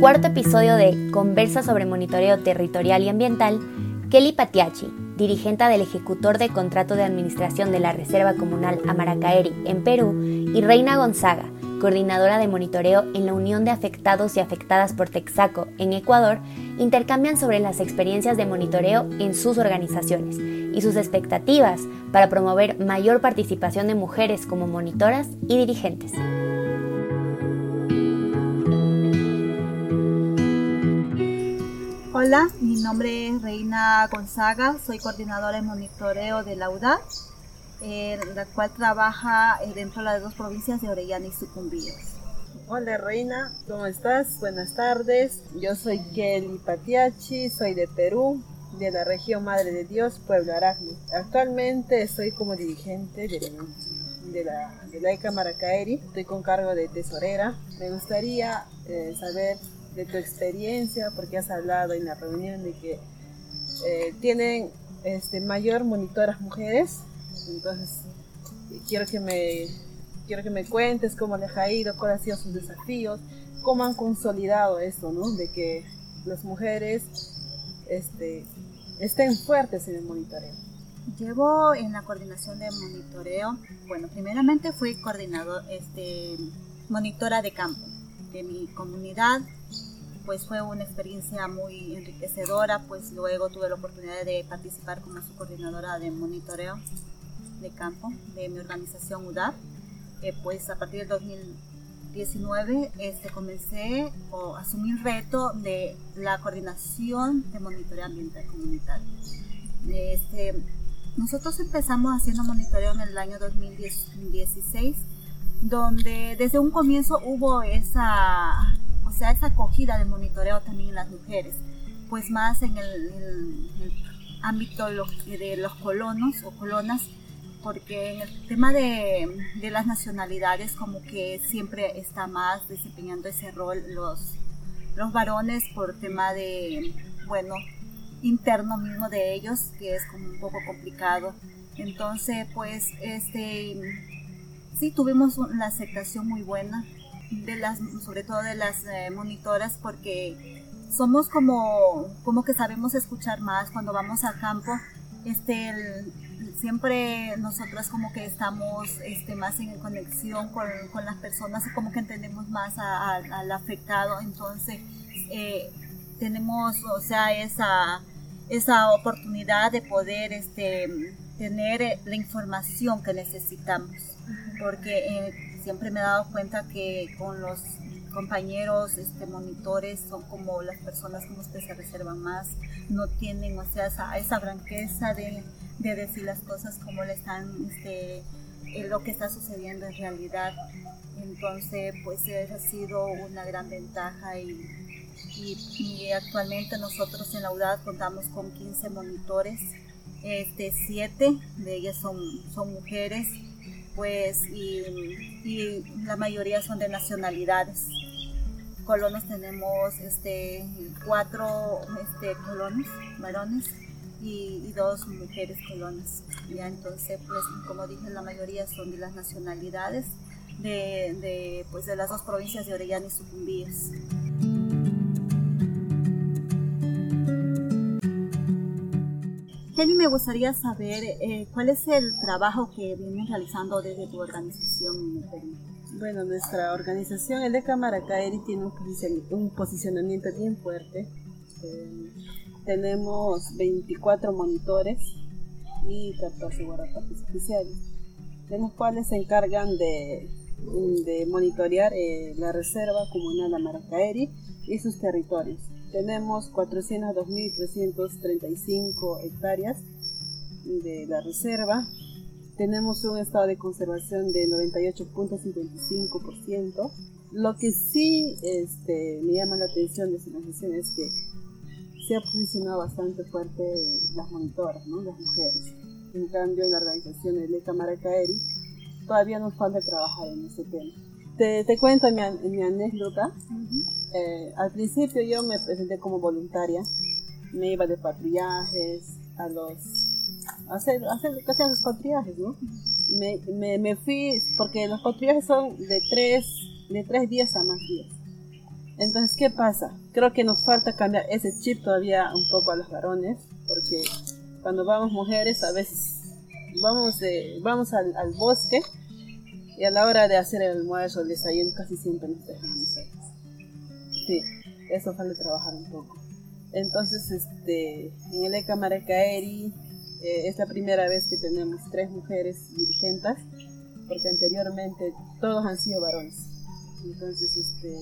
cuarto episodio de Conversa sobre Monitoreo Territorial y Ambiental, Kelly Patiachi, dirigente del ejecutor de contrato de administración de la Reserva Comunal Amaracaeri en Perú, y Reina Gonzaga, coordinadora de monitoreo en la Unión de Afectados y Afectadas por Texaco en Ecuador, intercambian sobre las experiencias de monitoreo en sus organizaciones y sus expectativas para promover mayor participación de mujeres como monitoras y dirigentes. Hola, mi nombre es Reina Gonzaga, soy coordinadora de monitoreo de la UDA, eh, la cual trabaja eh, dentro de las dos provincias de Orellana y Sucumbíos. Hola Reina, ¿cómo estás? Buenas tardes. Yo soy Kelly Patiachi, soy de Perú, de la región Madre de Dios, Pueblo Aracne. Actualmente estoy como dirigente de, de la, de la ECA Maracaeri, estoy con cargo de tesorera. Me gustaría eh, saber de tu experiencia, porque has hablado en la reunión de que eh, tienen este, mayor monitoras mujeres, entonces quiero que me quiero que me cuentes cómo les ha ido, cuáles han sido sus desafíos, cómo han consolidado esto, ¿no? De que las mujeres este, estén fuertes en el monitoreo. Llevo en la coordinación de monitoreo, bueno, primeramente fui coordinador, este, monitora de campo de mi comunidad, pues fue una experiencia muy enriquecedora, pues luego tuve la oportunidad de participar como su coordinadora de monitoreo de campo de mi organización UDAP. Eh, pues a partir del 2019 este, comencé o asumí el reto de la coordinación de monitoreo ambiental comunitario. Este, nosotros empezamos haciendo monitoreo en el año 2016, donde desde un comienzo hubo esa o sea, esa acogida de monitoreo también en las mujeres, pues más en el, ámbito de los colonos o colonas, porque en el tema de, de, las nacionalidades como que siempre está más desempeñando ese rol los, los varones por tema de, bueno, interno mismo de ellos, que es como un poco complicado. Entonces, pues, este, sí tuvimos una aceptación muy buena de las, sobre todo de las eh, monitoras, porque somos como, como que sabemos escuchar más cuando vamos al campo. Este, siempre nosotros como que estamos este, más en conexión con, con las personas como que entendemos más al afectado. Entonces, eh, tenemos, o sea, esa, esa oportunidad de poder este, tener la información que necesitamos. Porque eh, siempre me he dado cuenta que con los compañeros este, monitores son como las personas como usted se reservan más, no tienen, o sea, esa, esa franqueza de, de, decir las cosas como le están, este, eh, lo que está sucediendo en realidad. Entonces, pues eso ha sido una gran ventaja y, y, actualmente nosotros en la UDAD contamos con 15 monitores, este, 7 de ellas son, son mujeres pues, y, la mayoría son de nacionalidades. Colonos tenemos este, cuatro este, colonos, varones, y, dos mujeres colonas. ¿ya? Entonces, pues, como dije, la mayoría son de las nacionalidades de, de, pues, de las dos provincias de Orellana y Sucumbíes. Kelly, me gustaría saber eh, cuál es el trabajo que vienes realizando desde tu organización en el Perú. Bueno, nuestra organización, el de Camaracaeri, tiene un, posicionamiento bien fuerte. Eh, tenemos 24 monitores y 14 guardapartes oficiales, de los cuales se encargan de, de monitorear eh, la reserva comunal de Maracaeri y sus territorios tenemos 402.335 hectáreas de la reserva. Tenemos un estado de conservación de 98.55%. Lo que sí este, me llama la atención de esta organización es que se ha posicionado bastante fuerte las monitoras, ¿no? las mujeres. En cambio, en la organización de Leca Maracaeri todavía nos falta trabajar en ese tema. Te, te cuento mi, mi anécdota. Eh, al principio yo me presenté como voluntaria, me iba de patrullajes a los a hacer, a hacer hacían los patrullajes, ¿no? Me, me, fui porque los patrullajes son de tres, de tres días a más días. Entonces, ¿qué pasa? Creo que nos falta cambiar ese chip todavía un poco a los varones, porque cuando vamos mujeres a veces vamos, de, vamos al, bosque y a la hora de hacer el almuerzo, el desayuno, casi siempre nos dejamos Sí, eso falta trabajar un poco. Entonces, este, en el ECA Maracaeri eh, es la primera vez que tenemos tres mujeres dirigentes, porque anteriormente todos han sido varones. Entonces, este,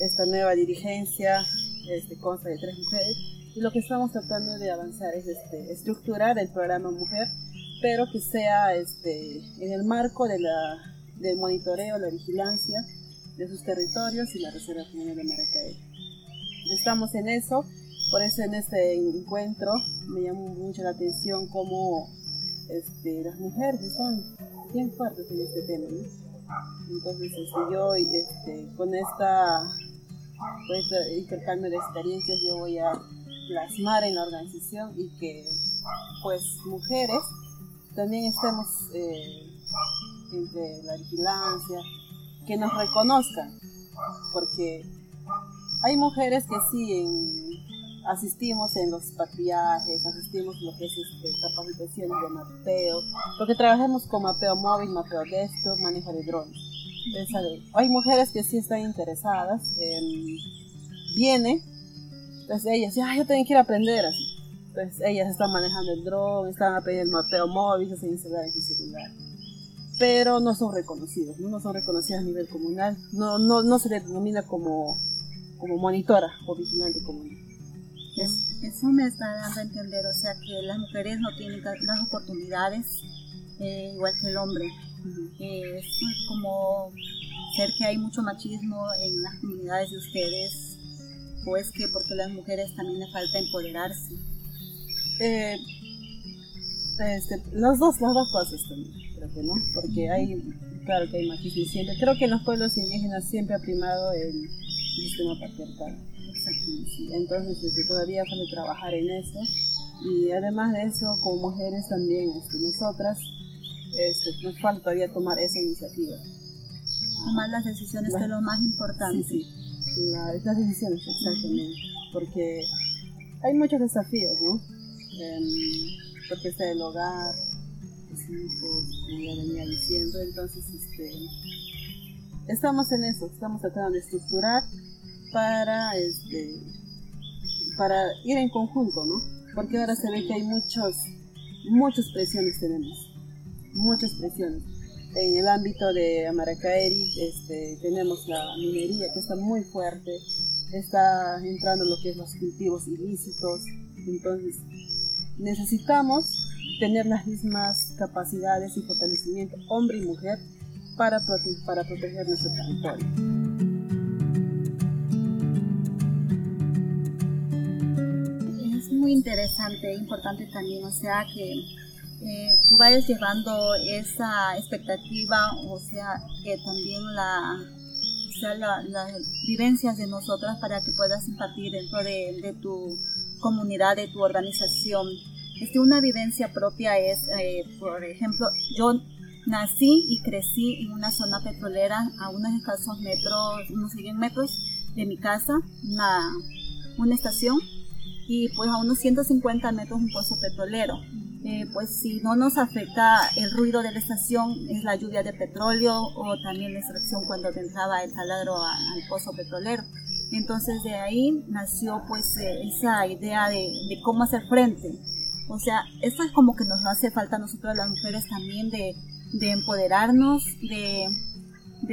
esta nueva dirigencia este, consta de tres mujeres y lo que estamos tratando de avanzar es este, estructurar el programa Mujer, pero que sea este, en el marco de la, del monitoreo, la vigilancia de sus territorios y la Reserva General de Maracay. Estamos en eso, por eso en este encuentro me llamó mucho la atención cómo este, las mujeres están bien fuertes en este tema. Entonces este, yo este, con esta este intercambio de experiencias yo voy a plasmar en la organización y que pues mujeres también estemos eh, entre la vigilancia, que nos reconozcan, porque hay mujeres que sí asistimos en los patriajes, asistimos en lo que es este, capacitaciones de mapeo, porque trabajamos con mapeo móvil, mapeo desktop, manejo de drones. hay mujeres que sí están interesadas, en, viene, entonces ellas, ya, yo ir a aprender así. Entonces ellas están manejando el drone, están aprendiendo el mapeo móvil, se instalar en su celular pero no son reconocidos, ¿no? son reconocidas a nivel comunal, no, no, no se les denomina como, como monitora o vigilante comunal. Eso me está dando a entender, o sea, que las mujeres no tienen las oportunidades eh, igual que el hombre. es como ser que hay mucho machismo en las comunidades de ustedes, o es que porque las mujeres también les falta empoderarse. Eh, este, las dos, las dos cosas también que no, porque hay, claro que hay machismo siempre. Creo que en los pueblos indígenas siempre ha primado el, sistema patriarcal. Entonces, este, todavía falta trabajar en eso. Y además de eso, como mujeres también, este, nosotras, este, nos falta todavía tomar esa iniciativa. Tomar las decisiones, que es lo más importante. Sí, las decisiones, exactamente. Porque hay muchos desafíos, ¿no? Em, porque está el hogar, como ya venía diciendo, entonces este, estamos en eso, estamos tratando de estructurar para, este, para ir en conjunto, ¿no? Porque ahora se ve que hay muchos, muchas presiones tenemos, muchas presiones. En el ámbito de Amaracaeri este, tenemos la minería que está muy fuerte, está entrando lo que es los cultivos ilícitos, entonces necesitamos tener las mismas capacidades y fortalecimiento, hombre y mujer, para, para proteger nuestro territorio. Es muy interesante, importante también, o sea que eh, tú vayas llevando esa expectativa, o sea que también la, las vivencias de nosotras para que puedas impartir dentro de, de tu comunidad, de tu organización este, una vivencia propia es, eh, por ejemplo, yo nací y crecí en una zona petrolera a unos escasos metros, unos 100 metros de mi casa, una, una estación, y pues a unos 150 metros un pozo petrolero. Eh, pues si no nos afecta el ruido de la estación es la lluvia de petróleo o también la extracción cuando entraba el taladro al pozo petrolero. Entonces de ahí nació pues eh, esa idea de, de, cómo hacer frente o sea, esto es como que nos hace falta a nosotros las mujeres también de, empoderarnos, de,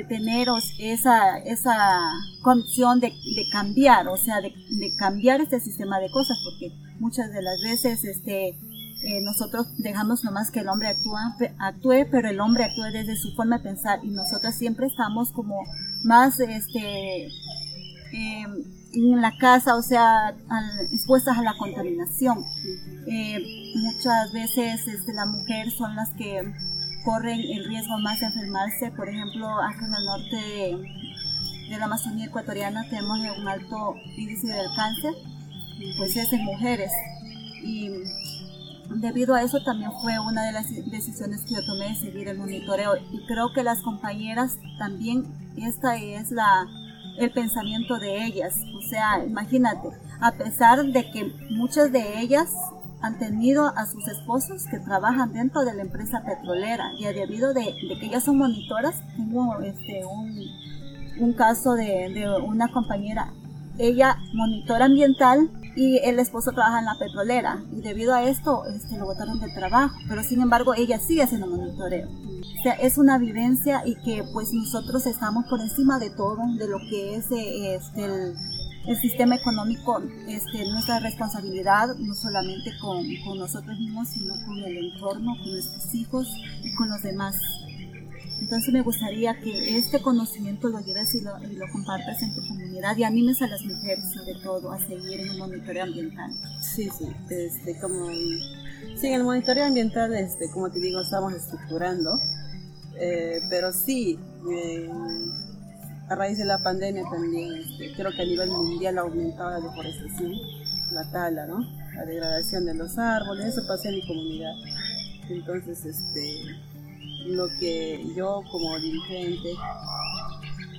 tener esa, esa condición de, cambiar, o sea, de, cambiar este sistema de cosas, porque muchas de las veces este, eh, nosotros dejamos nomás que el hombre actúa, actúe, pero el hombre actúe desde su forma de pensar y nosotras siempre estamos como más este, eh, en la casa, o sea, expuestas a la contaminación. Eh, muchas veces este, la mujer son las que corren el riesgo más de enfermarse. Por ejemplo, acá en el norte de, la Amazonía ecuatoriana tenemos un alto índice del cáncer, pues es en mujeres. Y debido a eso también fue una de las decisiones que yo tomé de seguir el monitoreo. Y creo que las compañeras también, esta es la el pensamiento de ellas. O sea, imagínate, a pesar de que muchas de ellas han tenido a sus esposos que trabajan dentro de la empresa petrolera y debido de, de que ellas son monitoras, tengo este, un, un caso de, de, una compañera, ella monitora ambiental y el esposo trabaja en la petrolera y debido a esto este, lo botaron de trabajo, pero sin embargo ella sigue haciendo monitoreo. O sea, es una vivencia y que pues nosotros estamos por encima de todo, de lo que es eh, este, el, el sistema económico, este, nuestra responsabilidad, no solamente con, con, nosotros mismos, sino con el entorno, con nuestros hijos y con los demás. Entonces me gustaría que este conocimiento lo lleves y lo, compartas en tu comunidad y animes a las mujeres sobre todo a seguir en el monitoreo ambiental. Sí, sí, este, como, sí, en el monitoreo ambiental, este, como te digo, estamos estructurando, eh, pero sí, eh, a raíz de la pandemia también, este, creo que a nivel mundial ha aumentado la deforestación, la tala, ¿no? La degradación de los árboles, eso pasa en mi comunidad. Entonces, este, lo que yo como dirigente,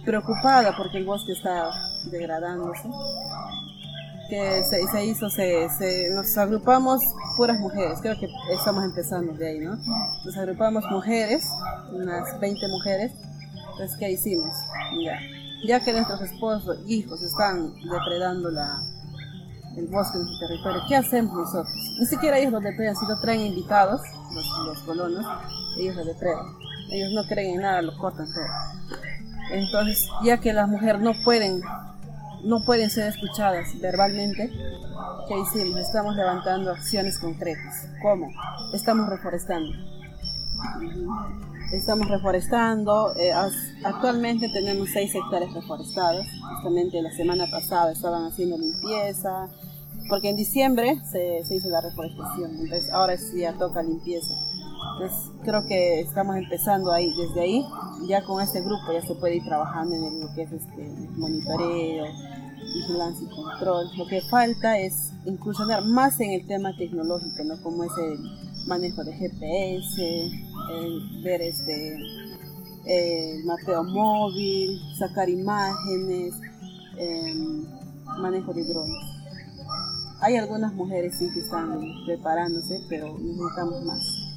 preocupada porque el bosque está degradándose, que se, se hizo, se, se, nos agrupamos puras mujeres, creo que estamos empezando de ahí, ¿no? Nos agrupamos mujeres, unas 20 mujeres, pues ¿qué hicimos? Ya, ya que nuestros esposos, hijos están depredando la, el bosque nuestro territorio, ¿qué hacemos nosotros? Ni siquiera ellos lo depredan, si lo traen invitados, los, los colonos, ellos lo depredan. Ellos no creen en nada, lo cortan todo. Entonces, ya que las mujeres no pueden, no pueden ser escuchadas verbalmente, ¿qué hicimos? Estamos levantando acciones concretas. ¿Cómo? Estamos reforestando. Estamos reforestando. Eh, actualmente tenemos 6 hectáreas reforestadas. Justamente la semana pasada estaban haciendo limpieza, porque en diciembre se, se hizo la reforestación. Entonces ahora sí ya toca limpieza. Entonces creo que estamos empezando ahí, desde ahí, ya con este grupo ya se puede ir trabajando en lo que es este monitoreo, vigilancia y control. Lo que falta es incursionar más en el tema tecnológico, ¿no? Como es el manejo de GPS, ver este mapeo móvil, sacar imágenes, eh, manejo de drones. Hay algunas mujeres sí que están preparándose, pero necesitamos más.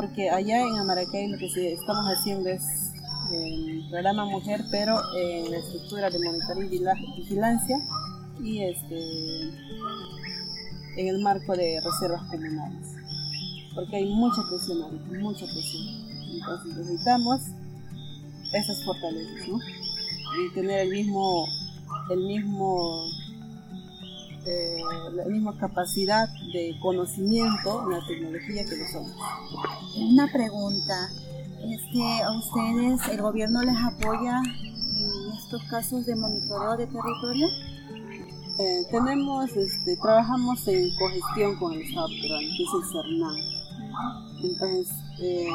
porque allá en Amaracay lo que estamos haciendo es el programa mujer, pero en la estructura de monitoreo y vigilancia y este en el marco de reservas comunales, porque hay mucha presión, mucha presión. Entonces necesitamos esas fortalezas, ¿no? Y tener el mismo, el mismo eh, la misma capacidad de conocimiento en la tecnología que los hombres. Una pregunta, este, ¿a ustedes el gobierno les apoya en estos casos de monitoreo de territorio? Eh, tenemos, este, trabajamos en cogestión con el Estado peruano, que es el CERNAM. Entonces, eh,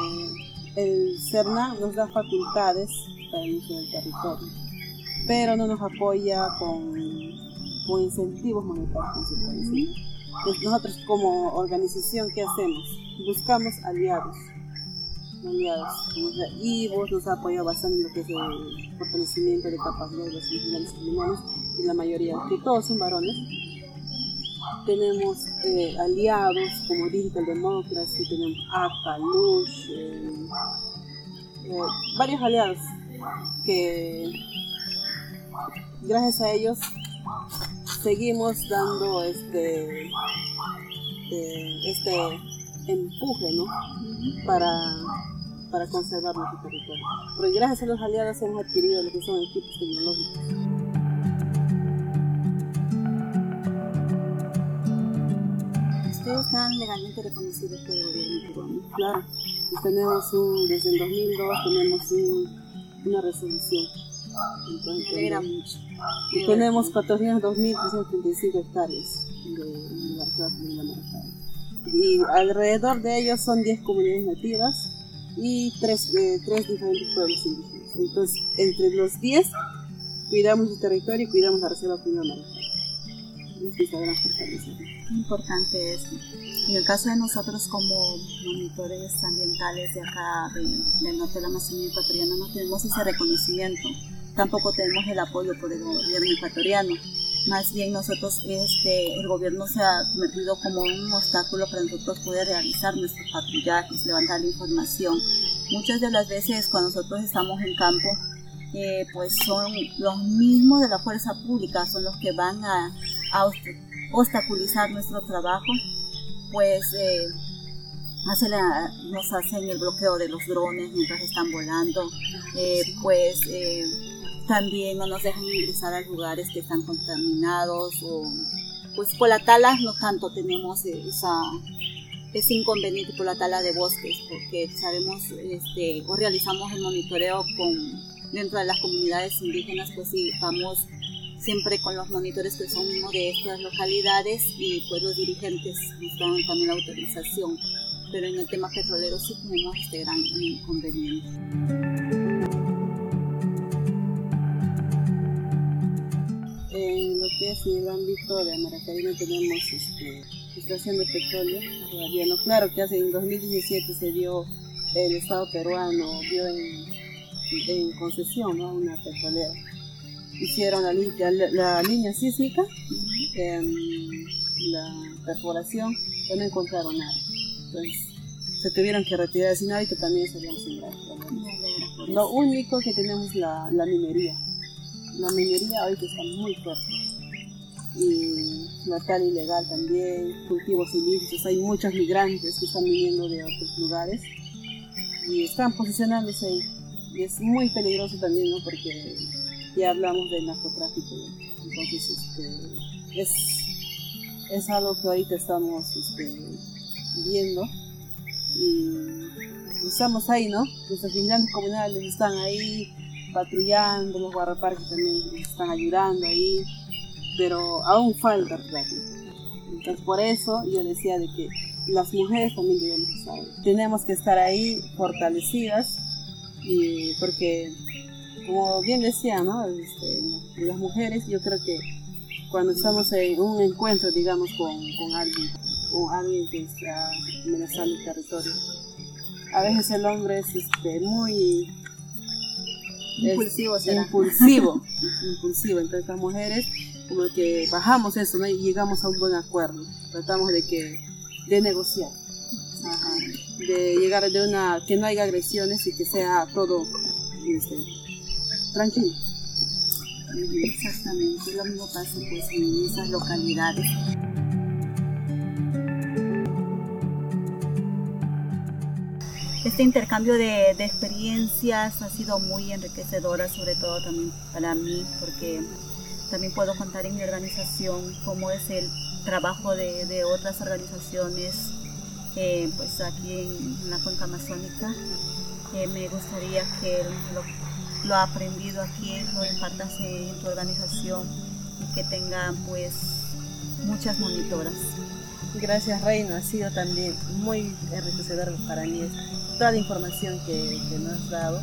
el CERNAM nos da facultades para el uso del territorio, pero no nos apoya con con incentivos monetarios, nosotros como organización, ¿qué hacemos? Buscamos aliados, aliados, y vos nos ha apoyado bastante en lo que es el fortalecimiento de capacidad de los criminales, y la mayoría, que todos son varones. Tenemos eh, aliados como Digital Democracy, tenemos ACA, LUSH, eh, varios aliados que gracias a ellos seguimos dando este, eh, este empuje ¿no? para, para conservar nuestro territorio. Porque gracias a los aliados hemos adquirido lo que son equipos tecnológicos. Legalmente reconocidos por el gobierno peruano. Claro, tenemos un, desde el 2002 tenemos un, una resolución entonces, Y tenemos 402.335 hectáreas de, de Y alrededor de ellos son 10 comunidades nativas y 3, eh, diferentes pueblos indígenas. Entonces, entre los 10 cuidamos el territorio y cuidamos la reserva primera que sabrán fortalecer. Importante es, en el caso de nosotros como monitores ambientales de acá, del norte de la Amazonía ecuatoriana, no tenemos ese reconocimiento, tampoco tenemos el apoyo por el gobierno ecuatoriano. Más bien nosotros, este, el gobierno se ha convertido como un obstáculo para nosotros poder realizar nuestros patrullajes, levantar la información. Muchas de las veces cuando nosotros estamos en campo, eh, pues son los mismos de la fuerza pública, son los que van a, obstaculizar nuestro trabajo, pues eh, nos hacen el bloqueo de los drones mientras están volando, eh, pues también no nos dejan ingresar a lugares que están contaminados o pues por la tala no tanto tenemos esa ese inconveniente por la tala de bosques porque sabemos este, o realizamos el monitoreo con dentro de las comunidades indígenas, pues sí, vamos siempre con los monitores que son uno de estas localidades y pues los dirigentes nos dan también la autorización. Pero en el tema petrolero sí tenemos este gran inconveniente. En lo que es el ámbito de Amaracay no tenemos este, extracción de petróleo todavía no. Claro que hace en 2017 se dio el Estado peruano, vio en en concesión a una petrolera. Hicieron la, la, línea sísmica, la perforación, pero no encontraron nada. Entonces se tuvieron que retirar sin hábito también seríamos sin Lo único que tenemos es la, la minería. La minería ahorita está muy fuerte y la tal ilegal también, cultivos ilícitos, hay muchos migrantes que están viniendo de otros lugares y están posicionándose ahí y es muy peligroso también, ¿no? Porque ya hablamos del narcotráfico, entonces este, es, es algo que ahorita estamos este, viendo y estamos ahí, ¿no? Los vigilantes comunales están ahí patrullando, los guardaparques también están ayudando ahí, pero aún falta práctica. Entonces por eso yo decía de que las mujeres también debemos estar, tenemos que estar ahí fortalecidas y porque como bien decía, ¿no? Este, las mujeres, yo creo que cuando estamos en un encuentro, digamos, con, con alguien, o alguien que está amenazando el territorio, a veces el hombre es este, muy impulsivo, impulsivo, impulsivo. Entonces las mujeres como que bajamos eso, ¿no? Y llegamos a un buen acuerdo. Tratamos de que de negociar de llegar de una, que no haya agresiones y que sea todo este, tranquilo. Exactamente, lo mismo pasa pues en esas localidades. Este intercambio de, experiencias ha sido muy enriquecedora, sobre todo también para mí, porque también puedo contar en mi organización cómo es el trabajo de, otras organizaciones pues aquí en, la cuenca amazónica. me gustaría que lo, lo, aprendido aquí lo impartas en tu organización y que tenga pues muchas monitoras. Gracias Reina, ha sido también muy enriquecedor para mí toda la información que, nos has dado.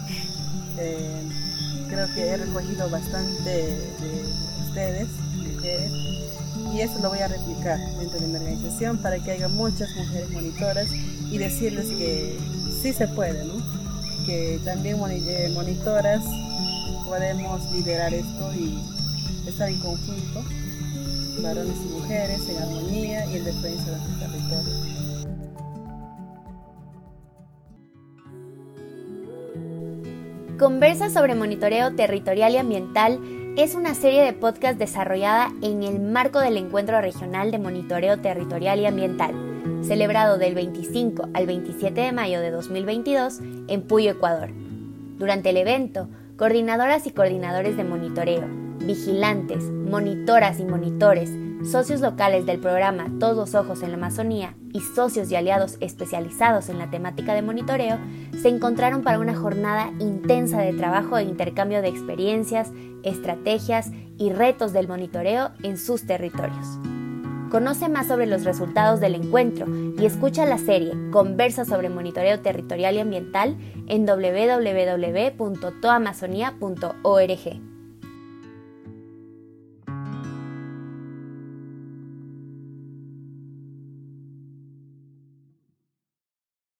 Eh, creo que he recogido bastante de ustedes, y eso lo voy a replicar dentro de mi organización para que haya muchas mujeres monitoras y decirles que sí se puede, ¿no? Que también eh, monitoras podemos liderar esto y estar en conjunto, varones y mujeres, en armonía y en defensa de nuestro territorio. Conversa sobre monitoreo territorial y ambiental es una serie de podcast desarrollada en el marco del Encuentro Regional de Monitoreo Territorial y Ambiental, celebrado del 25 al 27 de mayo de 2022 en Puyo, Ecuador. Durante el evento, coordinadoras y coordinadores de monitoreo, vigilantes, monitoras y monitores, socios locales del programa Todos Ojos en la Amazonía y socios y aliados especializados en la temática de monitoreo se encontraron para una jornada intensa de trabajo e intercambio de experiencias, estrategias y retos del monitoreo en sus territorios. Conoce más sobre los resultados del encuentro y escucha la serie Conversa sobre monitoreo territorial y ambiental en www.toamazonia.org.